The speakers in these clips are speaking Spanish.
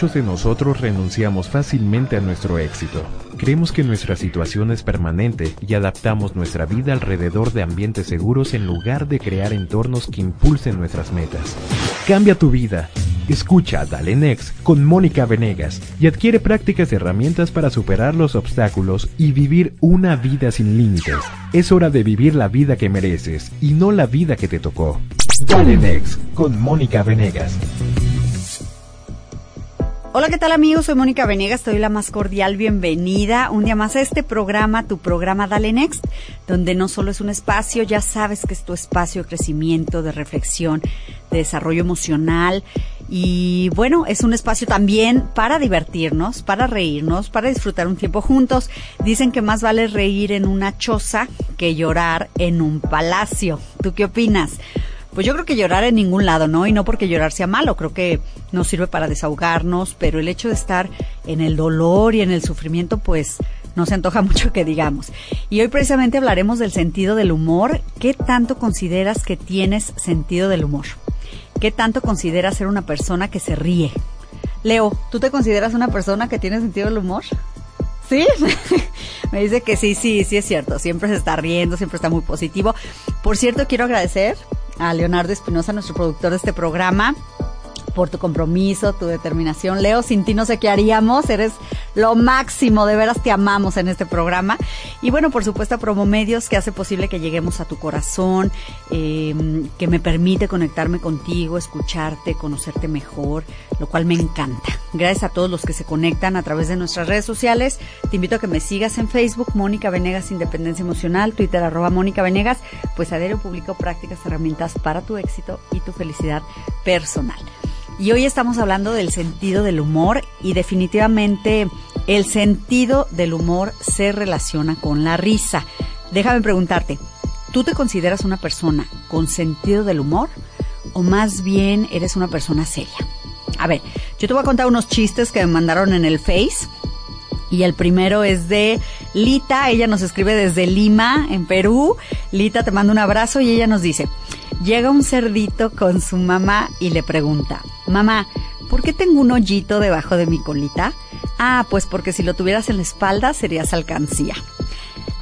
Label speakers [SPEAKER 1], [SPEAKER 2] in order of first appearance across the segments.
[SPEAKER 1] Muchos de nosotros renunciamos fácilmente a nuestro éxito. Creemos que nuestra situación es permanente y adaptamos nuestra vida alrededor de ambientes seguros en lugar de crear entornos que impulsen nuestras metas. Cambia tu vida. Escucha Dale Next con Mónica Venegas y adquiere prácticas y herramientas para superar los obstáculos y vivir una vida sin límites. Es hora de vivir la vida que mereces y no la vida que te tocó. Dale Next con Mónica Venegas.
[SPEAKER 2] Hola, ¿qué tal amigos? Soy Mónica Venegas, estoy la más cordial bienvenida un día más a este programa, tu programa Dale Next, donde no solo es un espacio, ya sabes que es tu espacio de crecimiento, de reflexión, de desarrollo emocional y bueno, es un espacio también para divertirnos, para reírnos, para disfrutar un tiempo juntos. Dicen que más vale reír en una choza que llorar en un palacio. ¿Tú qué opinas? Pues yo creo que llorar en ningún lado, ¿no? Y no porque llorar sea malo, creo que nos sirve para desahogarnos, pero el hecho de estar en el dolor y en el sufrimiento, pues no se antoja mucho que digamos. Y hoy precisamente hablaremos del sentido del humor. ¿Qué tanto consideras que tienes sentido del humor? ¿Qué tanto consideras ser una persona que se ríe? Leo, ¿tú te consideras una persona que tiene sentido del humor? ¿Sí? Me dice que sí, sí, sí es cierto. Siempre se está riendo, siempre está muy positivo. Por cierto, quiero agradecer a Leonardo Espinosa, nuestro productor de este programa, por tu compromiso, tu determinación. Leo, sin ti no sé qué haríamos, eres lo máximo, de veras te amamos en este programa. Y bueno, por supuesto a Promo Medios, que hace posible que lleguemos a tu corazón, eh, que me permite conectarme contigo, escucharte, conocerte mejor, lo cual me encanta. Gracias a todos los que se conectan a través de nuestras redes sociales. Te invito a que me sigas en Facebook, Mónica Venegas Independencia Emocional, Twitter arroba Mónica Venegas, pues a diario publico prácticas, herramientas para tu éxito y tu felicidad personal. Y hoy estamos hablando del sentido del humor y definitivamente el sentido del humor se relaciona con la risa. Déjame preguntarte, ¿tú te consideras una persona con sentido del humor o más bien eres una persona seria? A ver, yo te voy a contar unos chistes que me mandaron en el Face. Y el primero es de Lita, ella nos escribe desde Lima, en Perú. Lita, te mando un abrazo y ella nos dice, llega un cerdito con su mamá y le pregunta, mamá, ¿por qué tengo un hoyito debajo de mi colita? Ah, pues porque si lo tuvieras en la espalda serías alcancía.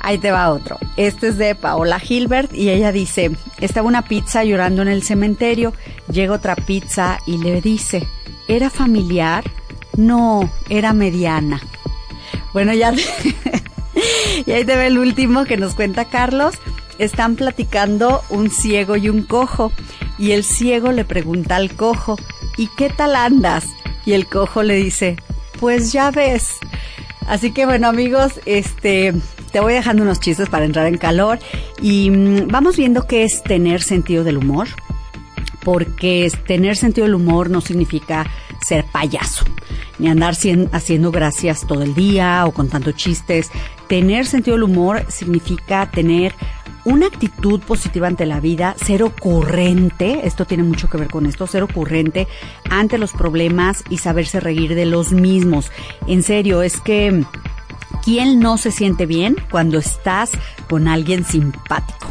[SPEAKER 2] Ahí te va otro. Este es de Paola Gilbert y ella dice, estaba una pizza llorando en el cementerio, llega otra pizza y le dice, ¿era familiar? No, era mediana. Bueno, ya... y ahí te ve el último que nos cuenta Carlos. Están platicando un ciego y un cojo y el ciego le pregunta al cojo, ¿y qué tal andas? Y el cojo le dice, pues ya ves. Así que bueno amigos, este, te voy dejando unos chistes para entrar en calor y mm, vamos viendo qué es tener sentido del humor, porque tener sentido del humor no significa ser payaso, ni andar haciendo gracias todo el día o contando chistes. Tener sentido del humor significa tener una actitud positiva ante la vida, ser ocurrente, esto tiene mucho que ver con esto, ser ocurrente ante los problemas y saberse reír de los mismos. En serio, es que ¿quién no se siente bien cuando estás con alguien simpático?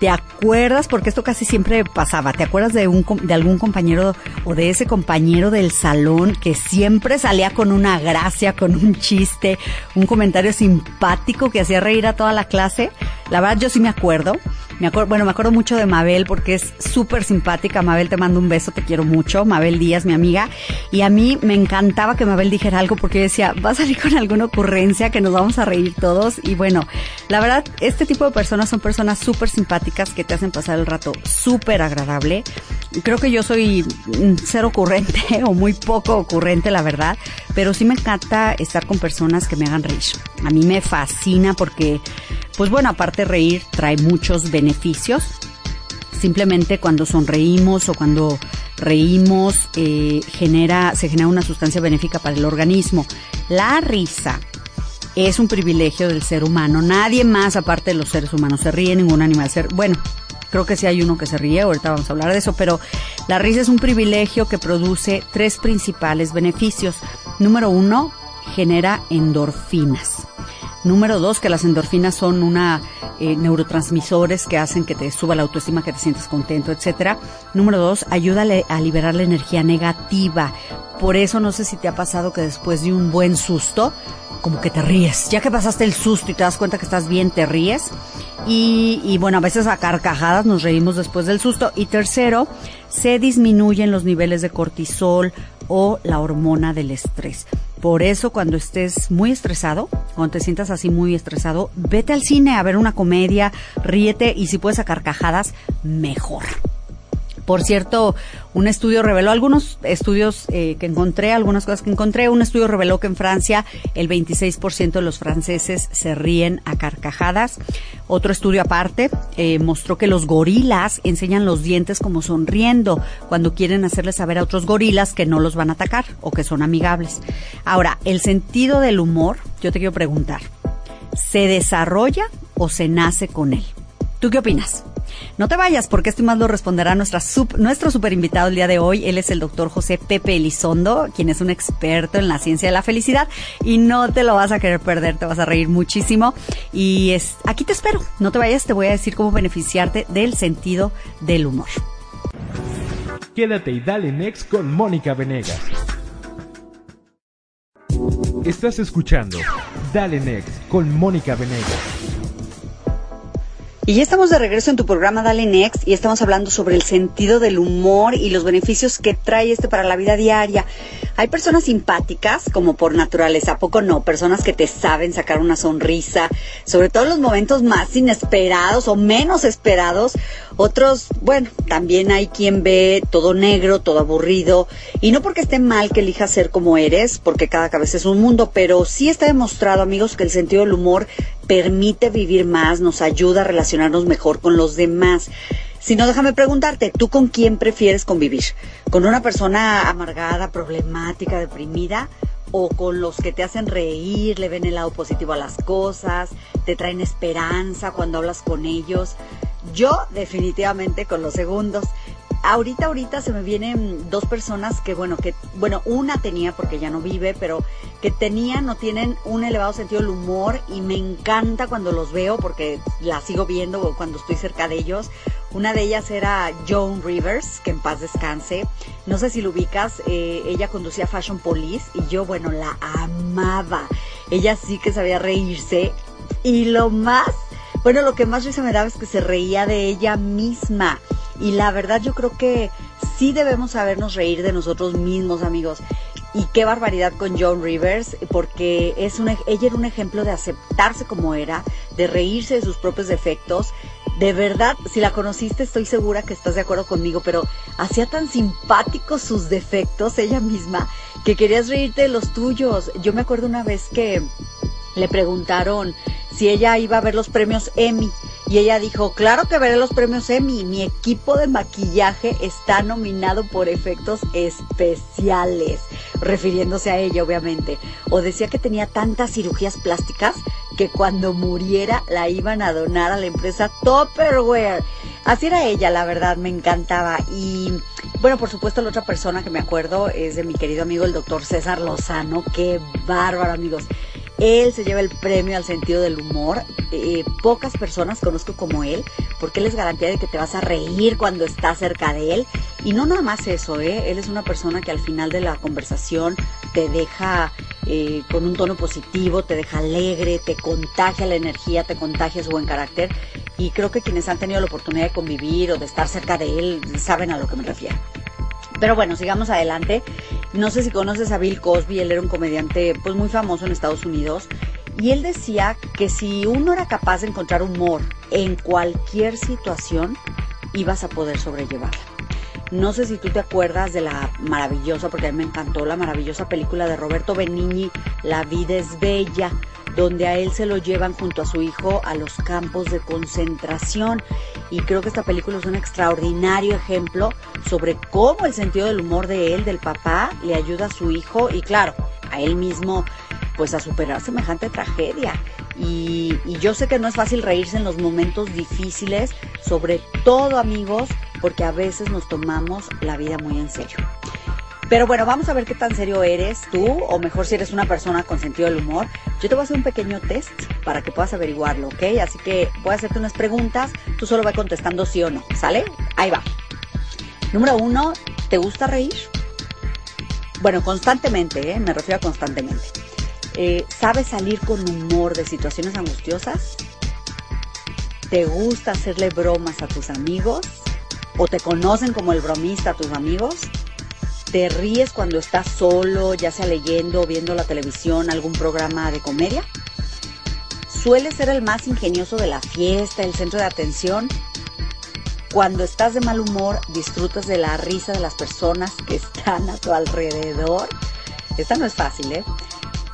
[SPEAKER 2] ¿Te acuerdas? Porque esto casi siempre pasaba. ¿Te acuerdas de, un, de algún compañero o de ese compañero del salón que siempre salía con una gracia, con un chiste, un comentario simpático que hacía reír a toda la clase? La verdad yo sí me acuerdo. Me acuerdo, bueno, me acuerdo mucho de Mabel porque es súper simpática. Mabel, te mando un beso, te quiero mucho. Mabel Díaz, mi amiga. Y a mí me encantaba que Mabel dijera algo porque yo decía, va a salir con alguna ocurrencia que nos vamos a reír todos. Y bueno, la verdad, este tipo de personas son personas súper simpáticas que te hacen pasar el rato súper agradable. Creo que yo soy ser ocurrente o muy poco ocurrente, la verdad. Pero sí me encanta estar con personas que me hagan reír. A mí me fascina porque, pues bueno, aparte reír, trae muchos beneficios Simplemente cuando sonreímos o cuando reímos eh, genera, se genera una sustancia benéfica para el organismo. La risa es un privilegio del ser humano. Nadie más, aparte de los seres humanos, se ríe, ningún animal. Ser, bueno, creo que sí hay uno que se ríe, ahorita vamos a hablar de eso, pero la risa es un privilegio que produce tres principales beneficios. Número uno, genera endorfinas. Número dos, que las endorfinas son una eh, neurotransmisores que hacen que te suba la autoestima, que te sientes contento, etcétera. Número dos, ayuda a liberar la energía negativa. Por eso no sé si te ha pasado que después de un buen susto, como que te ríes. Ya que pasaste el susto y te das cuenta que estás bien, te ríes. Y, y, bueno, a veces a carcajadas nos reímos después del susto. Y tercero, se disminuyen los niveles de cortisol o la hormona del estrés. Por eso cuando estés muy estresado, cuando te sientas así muy estresado, vete al cine a ver una comedia, ríete y si puedes a carcajadas, mejor. Por cierto, un estudio reveló algunos estudios eh, que encontré, algunas cosas que encontré. Un estudio reveló que en Francia el 26% de los franceses se ríen a carcajadas. Otro estudio aparte eh, mostró que los gorilas enseñan los dientes como sonriendo cuando quieren hacerles saber a otros gorilas que no los van a atacar o que son amigables. Ahora, el sentido del humor, yo te quiero preguntar, ¿se desarrolla o se nace con él? ¿Tú qué opinas? No te vayas porque esto más lo responderá nuestro super invitado el día de hoy. Él es el doctor José Pepe Elizondo, quien es un experto en la ciencia de la felicidad y no te lo vas a querer perder, te vas a reír muchísimo. Y es, aquí te espero. No te vayas, te voy a decir cómo beneficiarte del sentido del humor.
[SPEAKER 1] Quédate y dale next con Mónica Venegas. Estás escuchando Dale Next con Mónica Venegas.
[SPEAKER 2] Y ya estamos de regreso en tu programa Dale Next y estamos hablando sobre el sentido del humor y los beneficios que trae este para la vida diaria. Hay personas simpáticas como por naturaleza, ¿a poco no? Personas que te saben sacar una sonrisa, sobre todo en los momentos más inesperados o menos esperados. Otros, bueno, también hay quien ve todo negro, todo aburrido y no porque esté mal que elijas ser como eres, porque cada cabeza es un mundo, pero sí está demostrado, amigos, que el sentido del humor permite vivir más, nos ayuda a relacionarnos mejor con los demás. Si no, déjame preguntarte, ¿tú con quién prefieres convivir? ¿Con una persona amargada, problemática, deprimida? ¿O con los que te hacen reír, le ven el lado positivo a las cosas, te traen esperanza cuando hablas con ellos? Yo definitivamente con los segundos ahorita, ahorita se me vienen dos personas que, bueno, que, bueno, una tenía porque ya no vive, pero que tenían o tienen un elevado sentido del humor y me encanta cuando los veo porque la sigo viendo cuando estoy cerca de ellos. Una de ellas era Joan Rivers, que en paz descanse. No sé si lo ubicas, eh, ella conducía Fashion Police y yo, bueno, la amaba. Ella sí que sabía reírse y lo más, bueno, lo que más me daba es que se reía de ella misma y la verdad yo creo que sí debemos sabernos reír de nosotros mismos, amigos. Y qué barbaridad con John Rivers, porque es una, ella era un ejemplo de aceptarse como era, de reírse de sus propios defectos. De verdad, si la conociste, estoy segura que estás de acuerdo conmigo, pero hacía tan simpáticos sus defectos ella misma que querías reírte de los tuyos. Yo me acuerdo una vez que le preguntaron si ella iba a ver los premios Emmy y ella dijo, claro que veré los premios Emmy, mi equipo de maquillaje está nominado por efectos especiales, refiriéndose a ella obviamente. O decía que tenía tantas cirugías plásticas que cuando muriera la iban a donar a la empresa Tupperware. Así era ella, la verdad, me encantaba. Y bueno, por supuesto, la otra persona que me acuerdo es de mi querido amigo el doctor César Lozano. Qué bárbaro, amigos. Él se lleva el premio al sentido del humor. Eh, pocas personas conozco como él, porque él es garantía de que te vas a reír cuando estás cerca de él. Y no nada más eso, ¿eh? Él es una persona que al final de la conversación te deja eh, con un tono positivo, te deja alegre, te contagia la energía, te contagia su buen carácter. Y creo que quienes han tenido la oportunidad de convivir o de estar cerca de él saben a lo que me refiero. Pero bueno, sigamos adelante. No sé si conoces a Bill Cosby, él era un comediante pues muy famoso en Estados Unidos y él decía que si uno era capaz de encontrar humor en cualquier situación, ibas a poder sobrellevarla. No sé si tú te acuerdas de la maravillosa, porque a mí me encantó la maravillosa película de Roberto Benigni, La vida es bella, donde a él se lo llevan junto a su hijo a los campos de concentración. Y creo que esta película es un extraordinario ejemplo sobre cómo el sentido del humor de él, del papá, le ayuda a su hijo y claro, a él mismo pues a superar semejante tragedia. Y, yo sé que no es fácil reírse en los momentos difíciles, sobre todo amigos, porque a veces nos tomamos la vida muy en serio. Pero bueno, vamos a ver qué tan serio eres tú, o mejor si eres una persona con sentido del humor. Yo te voy a hacer un pequeño test para que puedas averiguarlo, ¿ok? Así que voy a hacerte unas preguntas, tú solo vas contestando sí o no, ¿sale? Ahí va. Número uno, ¿te gusta reír? Bueno, constantemente, ¿eh? me refiero a constantemente. Eh, ¿Sabes salir con humor de situaciones angustiosas? ¿Te gusta hacerle bromas a tus amigos? ¿O te conocen como el bromista a tus amigos? ¿Te ríes cuando estás solo, ya sea leyendo viendo la televisión, algún programa de comedia? ¿Sueles ser el más ingenioso de la fiesta, el centro de atención? Cuando estás de mal humor, disfrutas de la risa de las personas que están a tu alrededor. Esta no es fácil, ¿eh?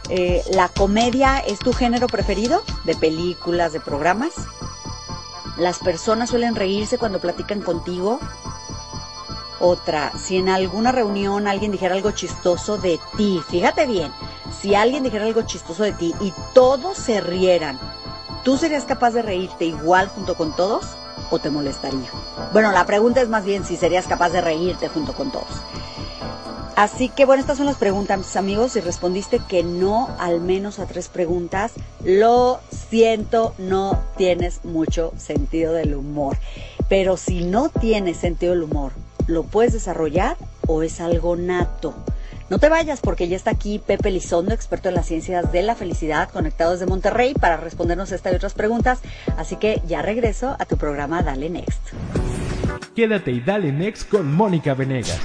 [SPEAKER 2] Eh, ¿La comedia es tu género preferido? ¿De películas, de programas? ¿Las personas suelen reírse cuando platican contigo? Otra, si en alguna reunión alguien dijera algo chistoso de ti, fíjate bien, si alguien dijera algo chistoso de ti y todos se rieran, ¿tú serías capaz de reírte igual junto con todos o te molestaría? Bueno, la pregunta es más bien si serías capaz de reírte junto con todos. Así que bueno, estas son las preguntas, amigos. Si respondiste que no, al menos a tres preguntas, lo siento, no tienes mucho sentido del humor. Pero si no tienes sentido del humor, ¿lo puedes desarrollar o es algo nato? No te vayas porque ya está aquí Pepe Lizondo, experto en las ciencias de la felicidad, conectado desde Monterrey para respondernos esta y otras preguntas. Así que ya regreso a tu programa Dale Next.
[SPEAKER 1] Quédate y dale Next con Mónica Venegas.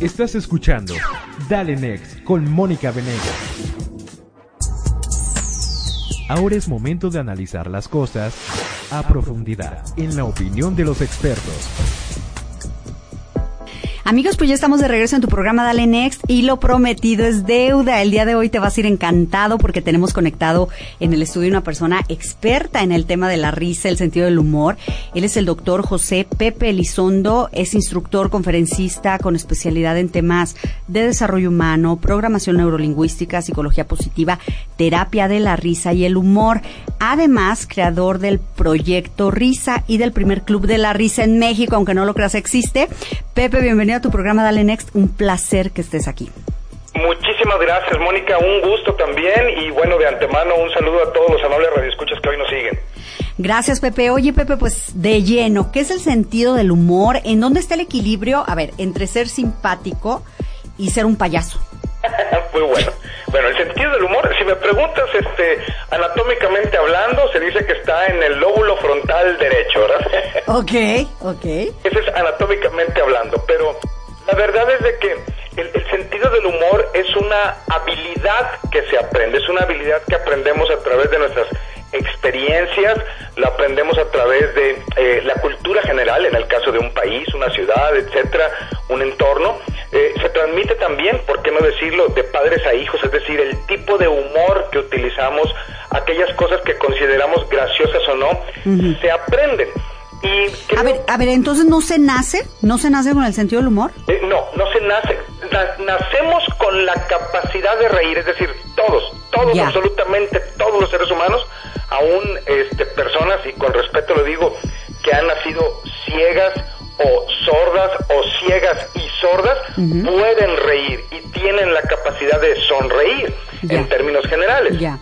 [SPEAKER 1] Estás escuchando Dale Next con Mónica Venegas. Ahora es momento de analizar las cosas a profundidad, en la opinión de los expertos.
[SPEAKER 2] Amigos, pues ya estamos de regreso en tu programa Dale Next y lo prometido es deuda. El día de hoy te vas a ir encantado porque tenemos conectado en el estudio una persona experta en el tema de la risa, el sentido del humor. Él es el doctor José Pepe Elizondo, es instructor, conferencista con especialidad en temas de desarrollo humano, programación neurolingüística, psicología positiva, terapia de la risa y el humor. Además, creador del proyecto Risa y del primer club de la risa en México, aunque no lo creas existe. Pepe, bienvenido a tu programa Dale Next. Un placer que estés aquí.
[SPEAKER 3] Muchísimas gracias, Mónica. Un gusto también. Y bueno, de antemano, un saludo a todos los amables radioescuchas que hoy nos siguen.
[SPEAKER 2] Gracias, Pepe. Oye, Pepe, pues de lleno, ¿qué es el sentido del humor? ¿En dónde está el equilibrio, a ver, entre ser simpático y ser un payaso?
[SPEAKER 3] Muy bueno. Bueno, el sentido del humor, si me preguntas este, anatómicamente hablando, se dice que está en el lóbulo frontal derecho, ¿verdad?
[SPEAKER 2] Ok, ok.
[SPEAKER 3] Eso es anatómicamente hablando, pero la verdad es de que el, el, sentido del humor es una habilidad que se aprende, es una habilidad que aprendemos a través de nuestras experiencias, la aprendemos a través de eh, la cultura general, en el caso de un país, una ciudad, etcétera, un entorno. Aquellas cosas que consideramos graciosas o no, uh -huh. se aprenden.
[SPEAKER 2] Y a ver, a ver, entonces no se nace, no se nace con el sentido del humor.
[SPEAKER 3] Eh, no, no se nace. Na nacemos con la capacidad de reír, es decir, todos, todos, absolutamente todos los seres humanos, aún este, personas, y con respeto lo digo, que han nacido ciegas o sordas o ciegas y sordas, uh -huh. pueden reír y tienen la capacidad de sonreír en términos generales.
[SPEAKER 2] Ya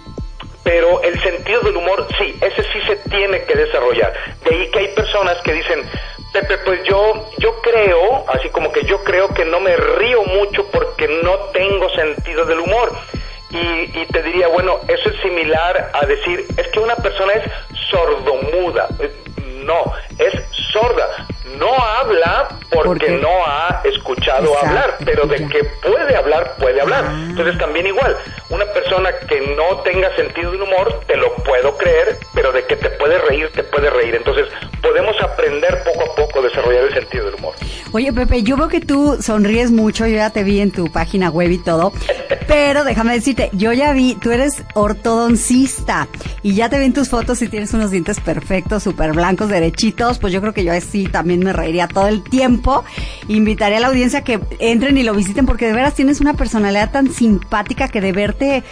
[SPEAKER 3] De ahí que hay personas que dicen, Pepe, pues yo, yo creo, así como que yo creo que no me río mucho porque no tengo sentido del humor. Y, y te diría, bueno, eso es similar a decir, es que una persona es sordomuda. No, es sorda. no habla porque no ha escuchado hablar, pero de que puede hablar, puede hablar. Ah. Entonces también igual, una persona que no tenga sentido del humor, te lo puedo creer, pero de que te puede reír, te puede reír. Entonces podemos aprender poco a poco a desarrollar el sentido del humor.
[SPEAKER 2] Oye Pepe, yo veo que tú sonríes mucho, yo ya te vi en tu página web y todo, pero déjame decirte, yo ya vi, tú eres ortodoncista y ya te vi en tus fotos y tienes unos dientes perfectos, súper blancos, derechitos, pues yo creo que yo así también me reiría todo el tiempo. Invitaría a la audiencia que entren y lo visiten porque de veras tienes una personalidad tan simpática que de verte,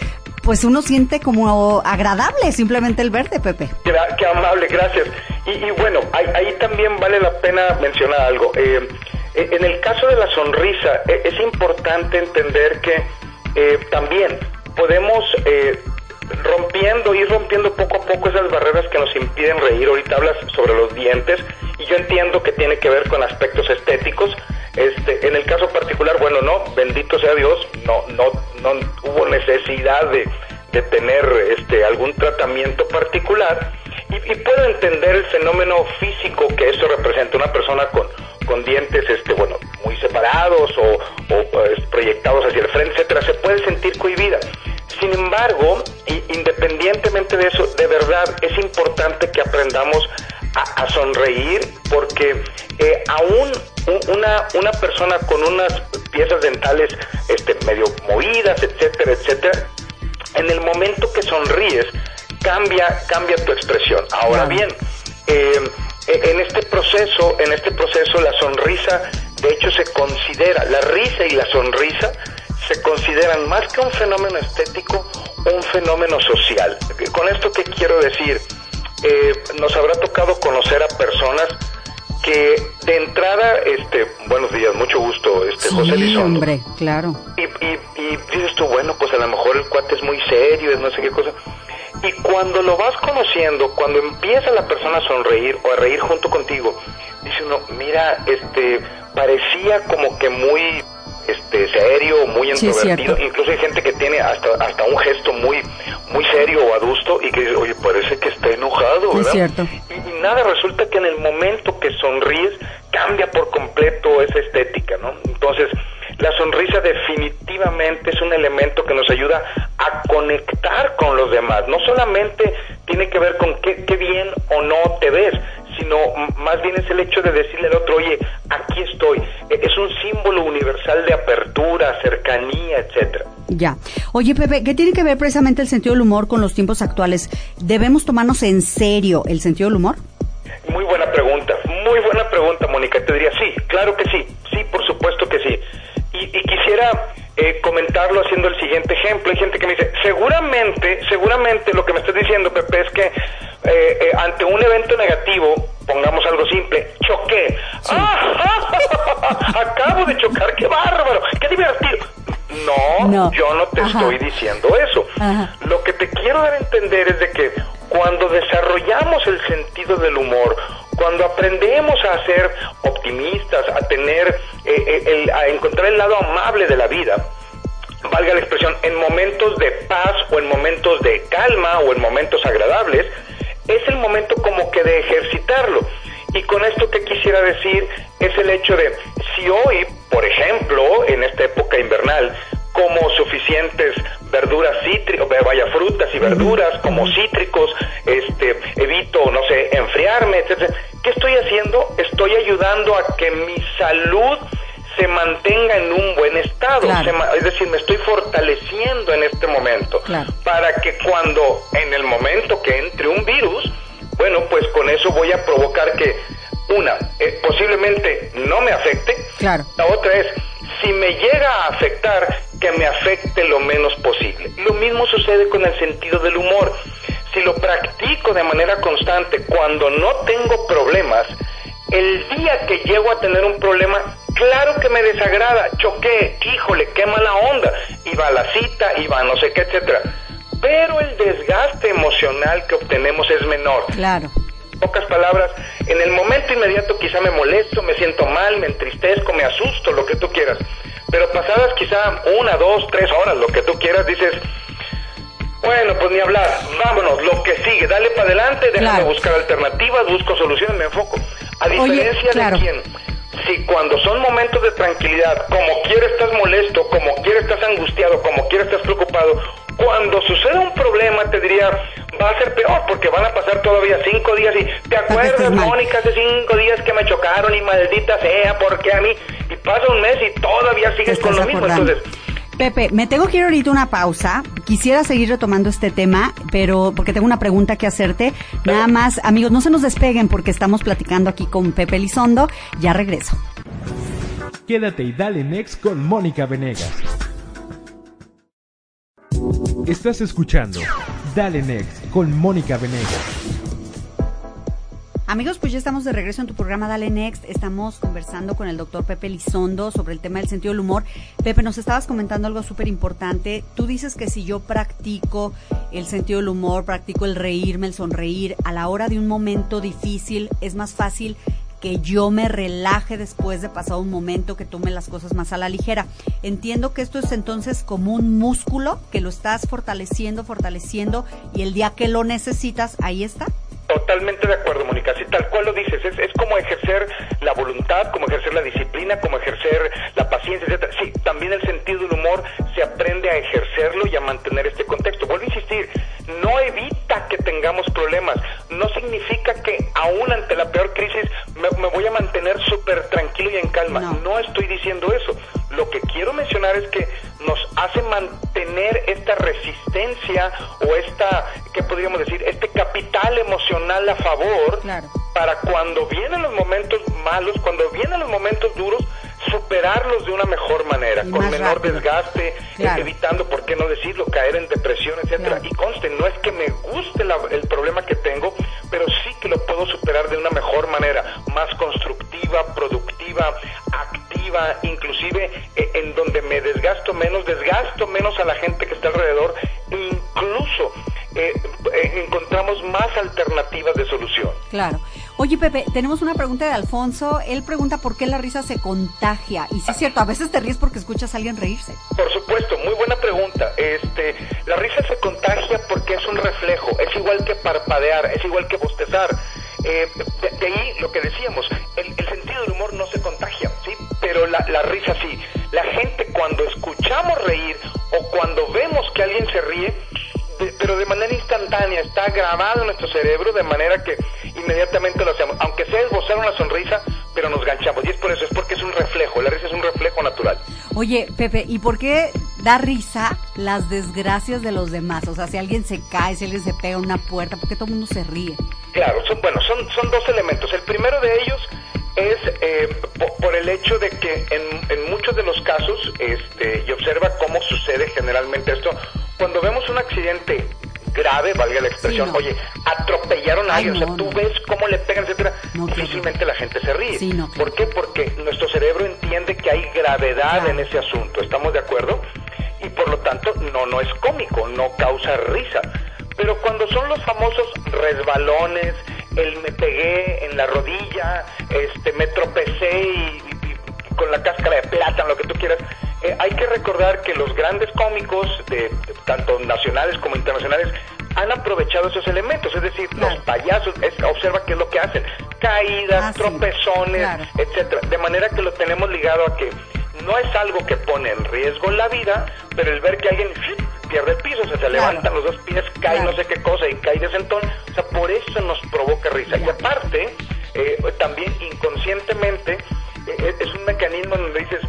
[SPEAKER 2] pues uno siente como agradable simplemente el verte, Pepe.
[SPEAKER 3] Qué, amable, gracias. Y, bueno, ahí, también vale la pena mencionar algo. Eh, eh, en el caso de la sonrisa, e, es importante entender que eh, también podemos rompiendo, ir rompiendo poco a poco esas barreras que nos impiden reír. Ahorita hablas sobre los dientes y yo entiendo que tiene que ver con aspectos estéticos. Este, en el caso particular, bueno, no, bendito sea Dios, no, no, no hubo necesidad de, de tener este, algún tratamiento particular y, puedo entender el fenómeno físico que eso representa una persona con, con dientes este bueno muy separados o, o pues, proyectados hacia el frente etcétera se puede sentir cohibida sin embargo, independientemente de eso, de verdad es importante que aprendamos a, sonreír porque eh, aún una, una persona con unas piezas dentales este, medio movidas, etcétera, etcétera, en el momento que sonríes, cambia, cambia tu expresión. Ahora bien, eh, en este proceso, en este proceso la sonrisa, de hecho se considera, la risa y la sonrisa se consideran más que un fenómeno estético, un fenómeno social. Con esto que quiero decir, eh, nos habrá tocado conocer a personas que de entrada, este, buenos días, mucho gusto, este, José Lizondo.
[SPEAKER 2] hombre, claro.
[SPEAKER 3] Y, y, y dices tú, bueno, pues a lo mejor el cuate es muy serio, es no sé qué cosa. Y cuando lo vas conociendo, cuando empieza la persona a sonreír o a reír junto contigo, dice uno, mira, este, parecía como que muy este serio, muy introvertido, incluso hay gente que tiene hasta hasta un gesto muy muy serio o adusto y que dice, oye, parece que está enojado, ¿verdad?
[SPEAKER 2] cierto.
[SPEAKER 3] Y, nada, resulta que en el momento que sonríes cambia por completo esa estética, ¿no? Entonces, la sonrisa definitivamente es un elemento que nos ayuda a conectar con los demás. No solamente tiene que ver con qué, qué bien o no te ves, sino más bien es el hecho de decirle al otro, oye, aquí estoy. E, es un símbolo universal de apertura, cercanía, etcétera.
[SPEAKER 2] Ya. Oye, Pepe, ¿qué tiene que ver precisamente el sentido del humor con los tiempos actuales? ¿Debemos tomarnos en serio el sentido del humor?
[SPEAKER 3] Muy buena pregunta, muy buena pregunta, Mónica. Te diría, sí, claro que sí, sí, por supuesto que sí. Y, y quisiera eh, comentarlo haciendo el siguiente ejemplo. Hay gente que me dice, seguramente, seguramente lo que me estás diciendo, Pepe, es que eh, eh, ante un evento negativo, No, yo no te estoy diciendo eso. Lo que te quiero dar a entender es de que cuando desarrollamos el sentido del humor, cuando aprendemos a ser optimistas, a tener, eh, eh, el, a encontrar el lado amable de la vida, valga la expresión, en momentos de paz o en momentos de calma o en momentos agradables, es el momento como que de ejercitarlo. Y con esto que quisiera decir es el hecho de, si hoy, por ejemplo, en esta época invernal, como suficientes verduras cítricas, vaya frutas y verduras como cítricos, este, evito, no sé, enfriarme, etcétera. ¿Qué estoy haciendo? Estoy ayudando a que mi salud se mantenga en un buen estado, es decir, me estoy fortaleciendo en este momento para que cuando en el momento que entre un virus, bueno, pues con eso voy a provocar que una, eh, posiblemente no me afecte,
[SPEAKER 2] claro.
[SPEAKER 3] la otra es si me llega a afectar, que me afecte lo menos posible. Lo mismo sucede con el sentido del humor. Si lo practico de manera constante cuando no tengo problemas, el día que llego a tener un problema, claro que me desagrada, choqué, híjole, qué mala onda, iba a la cita, iba a no sé qué, etcétera. Pero el desgaste emocional que obtenemos es menor.
[SPEAKER 2] Claro
[SPEAKER 3] pocas palabras, en el momento inmediato quizá me molesto, me siento mal, me entristezco, me asusto, lo que tú quieras. Pero pasadas quizá una, dos, tres horas, lo que tú quieras, dices, bueno, pues ni hablar, vámonos, lo que sigue, dale para adelante, déjame buscar alternativas, busco soluciones, me enfoco. A diferencia de quién si cuando son momentos de tranquilidad, como quiera estás molesto, como quiera estás angustiado, como quiera estás preocupado, cuando sucede un problema te diría, va a ser peor porque van a pasar todavía cinco días y te acuerdas, Mónica, hace cinco días que me chocaron y maldita sea, porque a mí? Y pasa un mes y todavía sigues con lo mismo. Entonces,
[SPEAKER 2] Pepe, me tengo que ir ahorita una pausa. Quisiera seguir retomando este tema, pero porque tengo una pregunta que hacerte. Nada más, amigos, no se nos despeguen porque estamos platicando aquí con Pepe Lizondo. Ya regreso.
[SPEAKER 1] Quédate y dale next con Mónica Venegas. Estás escuchando Dale Next con Mónica Venegas.
[SPEAKER 2] Amigos, pues ya estamos de regreso en tu programa Dale Next. Estamos conversando con el doctor Pepe Lizondo sobre el tema del sentido del humor. Pepe, nos estabas comentando algo súper importante. Tú dices que si yo practico el sentido del humor, practico el reírme, el sonreír, a la hora de un momento difícil, es más fácil que yo me relaje después de pasar un momento, que tome las cosas más a la ligera. Entiendo que esto es entonces como un músculo que lo estás fortaleciendo, fortaleciendo y el día que lo necesitas, ahí está.
[SPEAKER 3] Totalmente de acuerdo, Mónica. Sí, tal cual lo dices. Es, es, como ejercer la voluntad, como ejercer la disciplina, como ejercer la paciencia, etc. Sí, también el sentido del humor se aprende a ejercerlo y a mantener este contexto. Vuelvo a insistir, no tranquilo y en calma. no estoy diciendo eso. Lo que quiero mencionar es que nos hace mantener esta resistencia o esta, ¿qué podríamos decir? Este capital emocional a favor para cuando vienen los momentos malos, cuando vienen los momentos duros, superarlos de una mejor manera, con menor desgaste, evitando, ¿por qué no decirlo?, caer en depresión, inclusive eh, en donde me desgasto menos, desgasto menos a la gente que está alrededor, incluso eh, eh, encontramos más alternativas de solución.
[SPEAKER 2] Claro. Oye, Pepe, tenemos una pregunta de Alfonso. Él pregunta por qué la risa se contagia. Y sí es cierto, a veces te ríes porque escuchas a alguien reírse.
[SPEAKER 3] Por supuesto, muy buena pregunta. Este, la risa se contagia porque es un reflejo. Es igual que parpadear, es igual que bostezar. Eh, de, ahí lo que decíamos, el, sentido del humor no se contagia. Pero la, la risa sí. La gente cuando escuchamos reír o cuando vemos que alguien se ríe, pero de manera instantánea, está grabado en nuestro cerebro de manera que inmediatamente lo hacemos, aunque sea esbozar una sonrisa, pero nos ganchamos. Y es por eso, es porque es un reflejo, la risa es un reflejo natural.
[SPEAKER 2] Oye, Pepe, ¿y por qué da risa las desgracias de los demás? O sea, si alguien se cae, si alguien se pega una puerta, ¿por qué todo el mundo se ríe?
[SPEAKER 3] Claro, son, bueno, son, son dos elementos. El primero de ellos es eh, por, el hecho de que en, en, muchos de los casos, este, y observa cómo sucede generalmente esto, cuando vemos un accidente grave, valga la expresión, oye, atropellaron a alguien, o sea, tú ves cómo le pegan, etcétera, difícilmente la gente se ríe. ¿Por qué? Porque nuestro cerebro entiende que hay gravedad en ese asunto, ¿estamos de acuerdo? Y por lo tanto, no, no es cómico, no causa risa. Pero cuando son los famosos resbalones, el me pegué en la rodilla, este, me tropecé y, con la cáscara de plátano, lo que tú quieras, eh, hay que recordar que los grandes cómicos, de, tanto nacionales como internacionales, han aprovechado esos elementos, es decir, los payasos, observa qué es lo que hacen, caídas, ah, tropezones, etcétera, de manera que lo tenemos ligado a que no es algo que pone en riesgo la vida, pero el ver que alguien pierde el piso, se, levantan los dos pies, cae no sé qué cosa y cae de sentón, o sea, por eso nos provoca risa. Y aparte, eh, también inconscientemente, eh, es un mecanismo donde dices,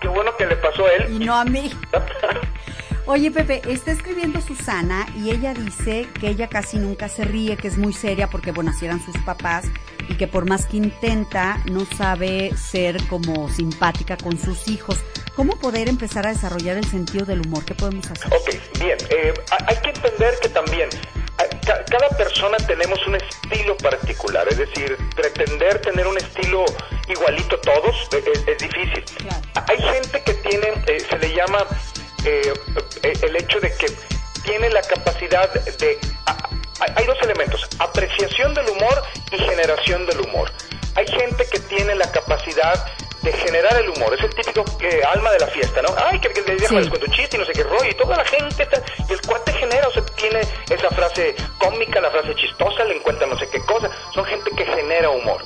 [SPEAKER 3] qué bueno que le pasó a él.
[SPEAKER 2] Y no a mí. Oye, Pepe, está escribiendo Susana y ella dice que ella casi nunca se ríe, que es muy seria porque, bueno, así eran sus papás y que por más que intenta, no sabe ser como simpática con sus hijos. ¿Cómo poder empezar a desarrollar el sentido del humor? ¿Qué podemos hacer?
[SPEAKER 3] Ok, bien. Eh, hay que entender que también cada persona tenemos un estilo particular, es decir, pretender tener un estilo igualito todos es, difícil. Hay gente que tiene, eh, se le llama eh, eh, el hecho de que tiene la capacidad de... hay dos elementos, apreciación del humor y generación del humor. Hay gente que tiene la capacidad de generar el humor. Es el típico eh, alma de la fiesta, ¿no? Ay, que, el viejo
[SPEAKER 2] Sí.
[SPEAKER 3] les cuento un chiste y no sé qué rollo, y toda la gente está, y el cuate genera, o sea, tiene esa frase cómica, la frase chistosa, le encuentra no sé qué cosa. Son gente que genera humor.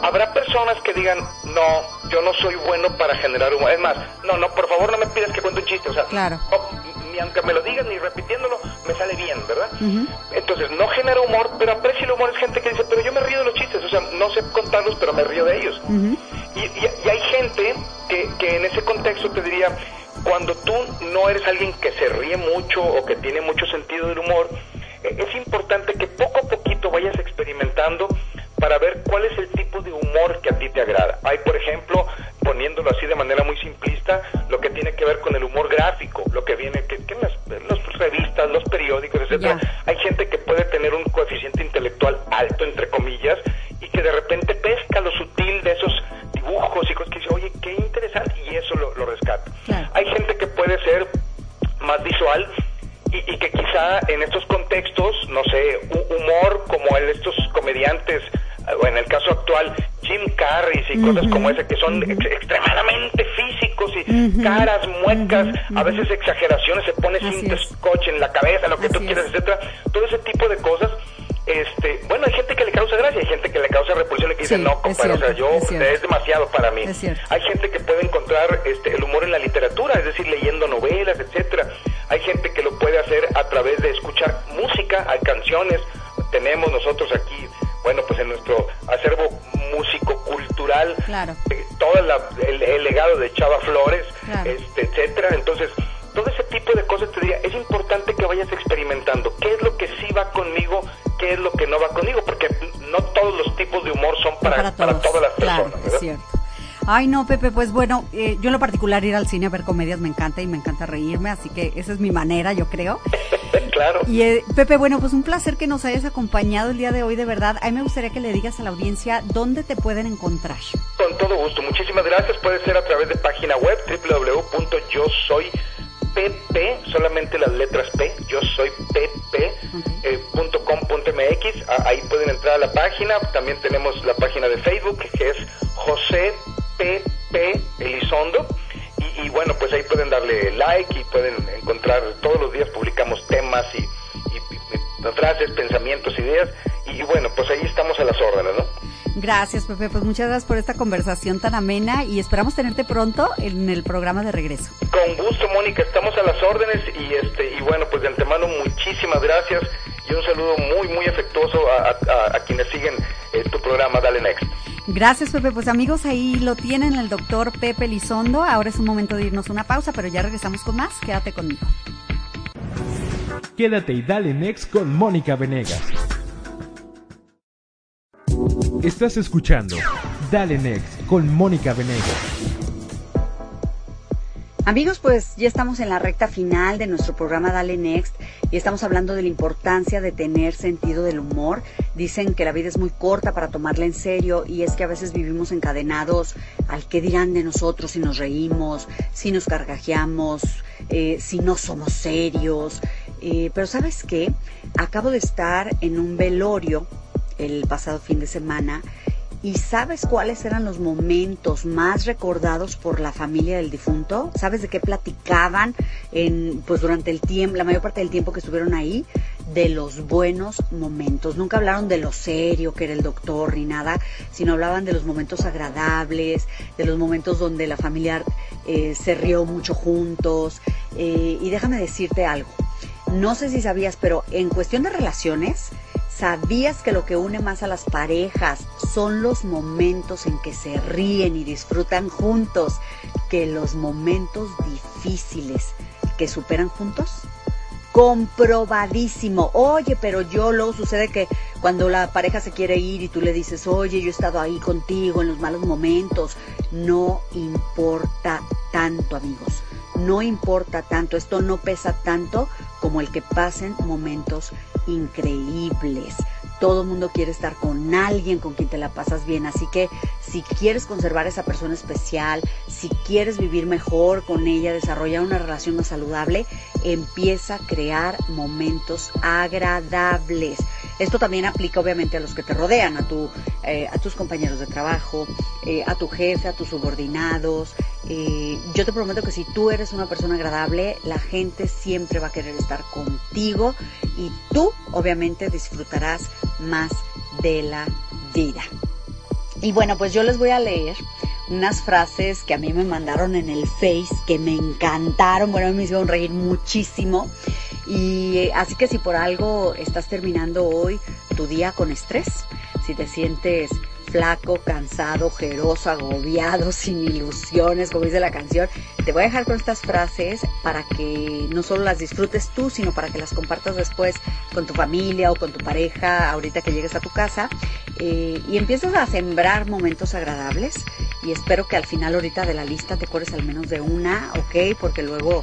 [SPEAKER 3] Habrá personas que digan, no, yo no soy bueno para generar humor. Es más, no, no, por favor no me pidas que cuente un chiste. O sea,
[SPEAKER 2] Claro.
[SPEAKER 3] no, ni aunque me lo digas ni repitiéndolo, me sale bien, ¿verdad? Entonces, no genera humor, pero aprecia el humor. Es gente que dice, pero yo me río de los chistes. O sea, no sé contarlos, pero me río de ellos. Y, y- y hay gente que, que en ese contexto te diría, cuando tú no eres alguien que se ríe mucho o que tiene mucho sentido del humor, eh, es importante que poco a poquito vayas experimentando para ver cuál es el tipo de humor que a ti te agrada. Hay, por ejemplo, poniéndolo así de manera muy simplista, lo que tiene que ver con el humor gráfico, lo que viene que, que en las, revistas, los periódicos, etcétera. Hay gente que puede tener un coeficiente intelectual alto, entre comillas, y que de repente pesca lo sutil de esos dibujos y cosas que dice, oye, qué interesante, y eso lo, lo rescata.
[SPEAKER 2] Claro.
[SPEAKER 3] Hay gente que puede ser más visual y, y que quizá en estos contextos, no sé, hu- humor como el de estos comediantes, eh, o en el caso actual, Jim Carrey y cosas como ese, que son ex- extremadamente físicos y caras, muecas, a veces exageraciones, se pone cinta scotch en la cabeza, lo que tú
[SPEAKER 2] Así
[SPEAKER 3] quieras,
[SPEAKER 2] es.
[SPEAKER 3] etcétera. Todo ese tipo de cosas. Este, bueno, hay gente que le causa gracia, hay gente que le causa repulsión y que dice,
[SPEAKER 2] Sí,
[SPEAKER 3] no, compadre, o sea, yo,
[SPEAKER 2] es
[SPEAKER 3] demasiado para mí. Hay gente que puede encontrar este, el humor en la literatura, es decir, leyendo novelas, etcétera. Hay gente que lo puede hacer a través de escuchar música, hay canciones. Tenemos nosotros aquí, bueno, pues en nuestro acervo músico-cultural,
[SPEAKER 2] Claro.
[SPEAKER 3] eh, todo la- el, el legado de Chava Flores,
[SPEAKER 2] Claro.
[SPEAKER 3] este, etcétera. Entonces,
[SPEAKER 2] Ay, no, Pepe, pues bueno, eh, yo en lo particular ir al cine a ver comedias me encanta y me encanta reírme, así que esa es mi manera, yo creo.
[SPEAKER 3] claro.
[SPEAKER 2] Y eh, Pepe, bueno, pues un placer que nos hayas acompañado el día de hoy, de verdad. A mí me gustaría que le digas a la audiencia dónde te pueden encontrar.
[SPEAKER 3] Con todo gusto. Muchísimas gracias. Puede ser a través de página web www.yosoypp, solamente las letras P, yo soy eh, punto com punto mx. Ah, Ahí pueden entrar a la página. También tenemos la página de Facebook que es José like y pueden encontrar, todos los días publicamos temas y, y- y frases, pensamientos, ideas. Y bueno, pues ahí estamos a las órdenes, ¿no?
[SPEAKER 2] Gracias, Pepe. Pues muchas gracias por esta conversación tan amena y esperamos tenerte pronto en el programa de regreso.
[SPEAKER 3] Con gusto, Mónica, estamos a las órdenes y este y bueno, pues de antemano muchísimas gracias y un saludo muy muy afectuoso a, a- a quienes siguen eh, tu programa Dale Next.
[SPEAKER 2] Gracias, Pepe. Pues amigos, ahí lo tienen el doctor Pepe Lizondo. Ahora es un momento de irnos una pausa, pero ya regresamos con más. Quédate conmigo.
[SPEAKER 1] Quédate y dale next con Mónica Venegas. Estás escuchando Dale Next con Mónica Venegas.
[SPEAKER 2] Amigos, pues ya estamos en la recta final de nuestro programa Dale Next y estamos hablando de la importancia de tener sentido del humor. Dicen que la vida es muy corta para tomarla en serio y es que a veces vivimos encadenados al que dirán de nosotros si nos reímos, si nos carcajeamos, eh, si no somos serios. Eh, pero sabes qué, acabo de estar en un velorio el pasado fin de semana ¿Y sabes cuáles eran los momentos más recordados por la familia del difunto? ¿Sabes de qué platicaban en, pues durante el tiempo, la mayor parte del tiempo que estuvieron ahí? De los buenos momentos. Nunca hablaron de lo serio que era el doctor ni nada, sino hablaban de los momentos agradables, de los momentos donde la familia eh, se rió mucho juntos. Eh, y déjame decirte algo. No sé si sabías, pero en cuestión de relaciones, ¿Sabías que lo que une más a las parejas son los momentos en que se ríen y disfrutan juntos que los momentos difíciles que superan juntos? Comprobadísimo. Oye, pero yo luego sucede que cuando la pareja se quiere ir y tú le dices, oye, yo he estado ahí contigo en los malos momentos, no importa tanto, amigos. No importa tanto, esto no pesa tanto como el que pasen momentos increíbles. Todo el mundo quiere estar con alguien con quien te la pasas bien, así que si quieres conservar esa persona especial, si quieres vivir mejor con ella, desarrollar una relación más saludable, empieza a crear momentos agradables. Esto también aplica obviamente a los que te rodean, a, tu, eh, a tus compañeros de trabajo, eh, a tu jefe, a tus subordinados. Eh, yo te prometo que si tú eres una persona agradable, la gente siempre va a querer estar contigo y tú obviamente disfrutarás más de la vida. Y bueno, pues yo les voy a leer unas frases que a mí me mandaron en el Face que me encantaron, bueno, me hicieron reír muchísimo. Y así que si por algo estás terminando hoy tu día con estrés, si te sientes flaco, cansado, ojeroso, agobiado, sin ilusiones, como dice la canción, te voy a dejar con estas frases para que no solo las disfrutes tú, sino para que las compartas después con tu familia o con tu pareja ahorita que llegues a tu casa eh, y empieces a sembrar momentos agradables y espero que al final ahorita de la lista te acuerdes al menos de una, ¿ok? Porque luego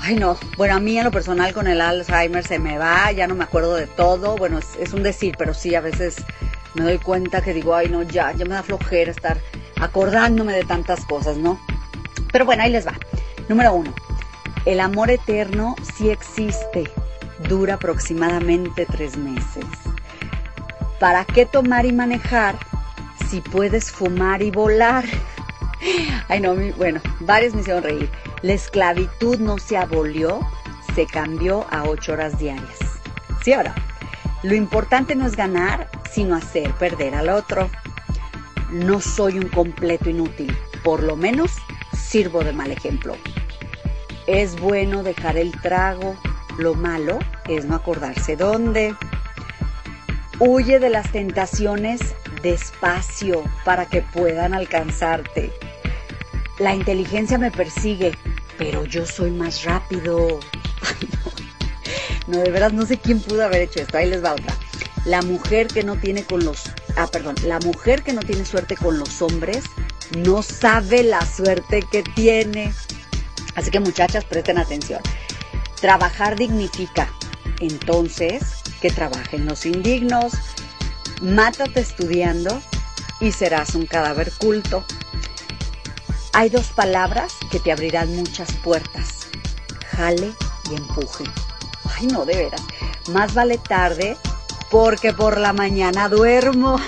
[SPEAKER 2] Ay, no. Bueno, a mí en lo personal con el Alzheimer se me va, ya no me acuerdo de todo. Bueno, es, un decir, pero sí, a veces me doy cuenta que digo, ay, no, ya, ya me da flojera estar acordándome de tantas cosas, ¿no? Pero bueno, ahí les va. Número uno, el amor eterno sí existe. Dura aproximadamente tres meses. ¿Para qué tomar y manejar si puedes fumar y volar? Ay, no, bueno, varios me hicieron reír. La esclavitud no se abolió, se cambió a ocho horas diarias. ¿Sí ahora, Lo importante no es ganar, sino hacer perder al otro. No soy un completo inútil, por lo menos sirvo de mal ejemplo. Es bueno dejar el trago, lo malo es no acordarse dónde. Huye de las tentaciones despacio para que puedan alcanzarte. La inteligencia me persigue, pero yo soy más rápido. no. de veras no sé quién pudo haber hecho esto. Ahí les va otra. La mujer que no tiene con los ah, perdón, la mujer que no tiene suerte con los hombres no sabe la suerte que tiene. Así que muchachas, presten atención. Trabajar dignifica. Entonces, que trabajen los indignos. Mátate estudiando y serás un cadáver culto. Hay dos palabras que te abrirán muchas puertas. Jale y empuje. Ay, no, de veras. Más vale tarde porque por la mañana duermo.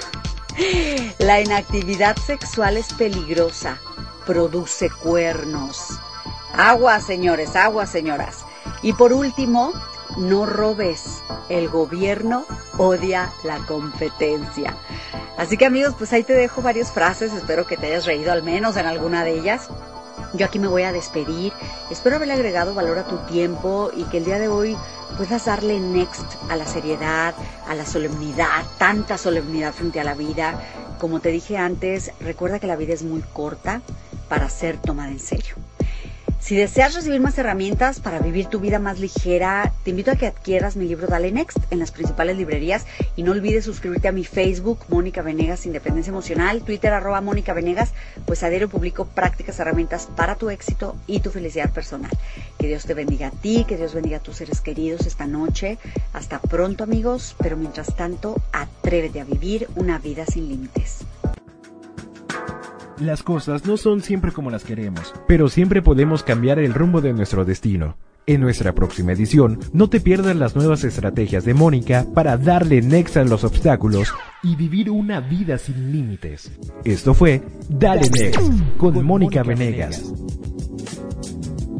[SPEAKER 2] La inactividad sexual es peligrosa. Produce cuernos. Agua, señores, agua, señoras. Y por último, no robes. El gobierno odia la competencia. Así que amigos, pues ahí te dejo varias frases, espero que te hayas reído al menos en alguna de ellas. Yo aquí me voy a despedir, espero haberle agregado valor a tu tiempo y que el día de hoy puedas darle next a la seriedad, a la solemnidad, tanta solemnidad frente a la vida. Como te dije antes, recuerda que la vida es muy corta para ser tomada en serio. Si deseas recibir más herramientas para vivir tu vida más ligera, te invito a que adquieras mi libro Dale Next en las principales librerías y no olvides suscribirte a mi Facebook, Mónica Venegas Independencia Emocional, Twitter arroba Mónica Venegas, pues a diario publico prácticas, herramientas para tu éxito y tu felicidad personal. Que Dios te bendiga a ti, que Dios bendiga a tus seres queridos esta noche. Hasta pronto amigos, pero mientras tanto, atrévete a vivir una vida sin límites.
[SPEAKER 1] Las cosas no son siempre como las queremos, pero siempre podemos cambiar el rumbo de nuestro destino. En nuestra próxima edición, no te pierdas las nuevas estrategias de Mónica para darle next a los obstáculos y vivir una vida sin límites. Esto fue Dale Next con Mónica Venegas.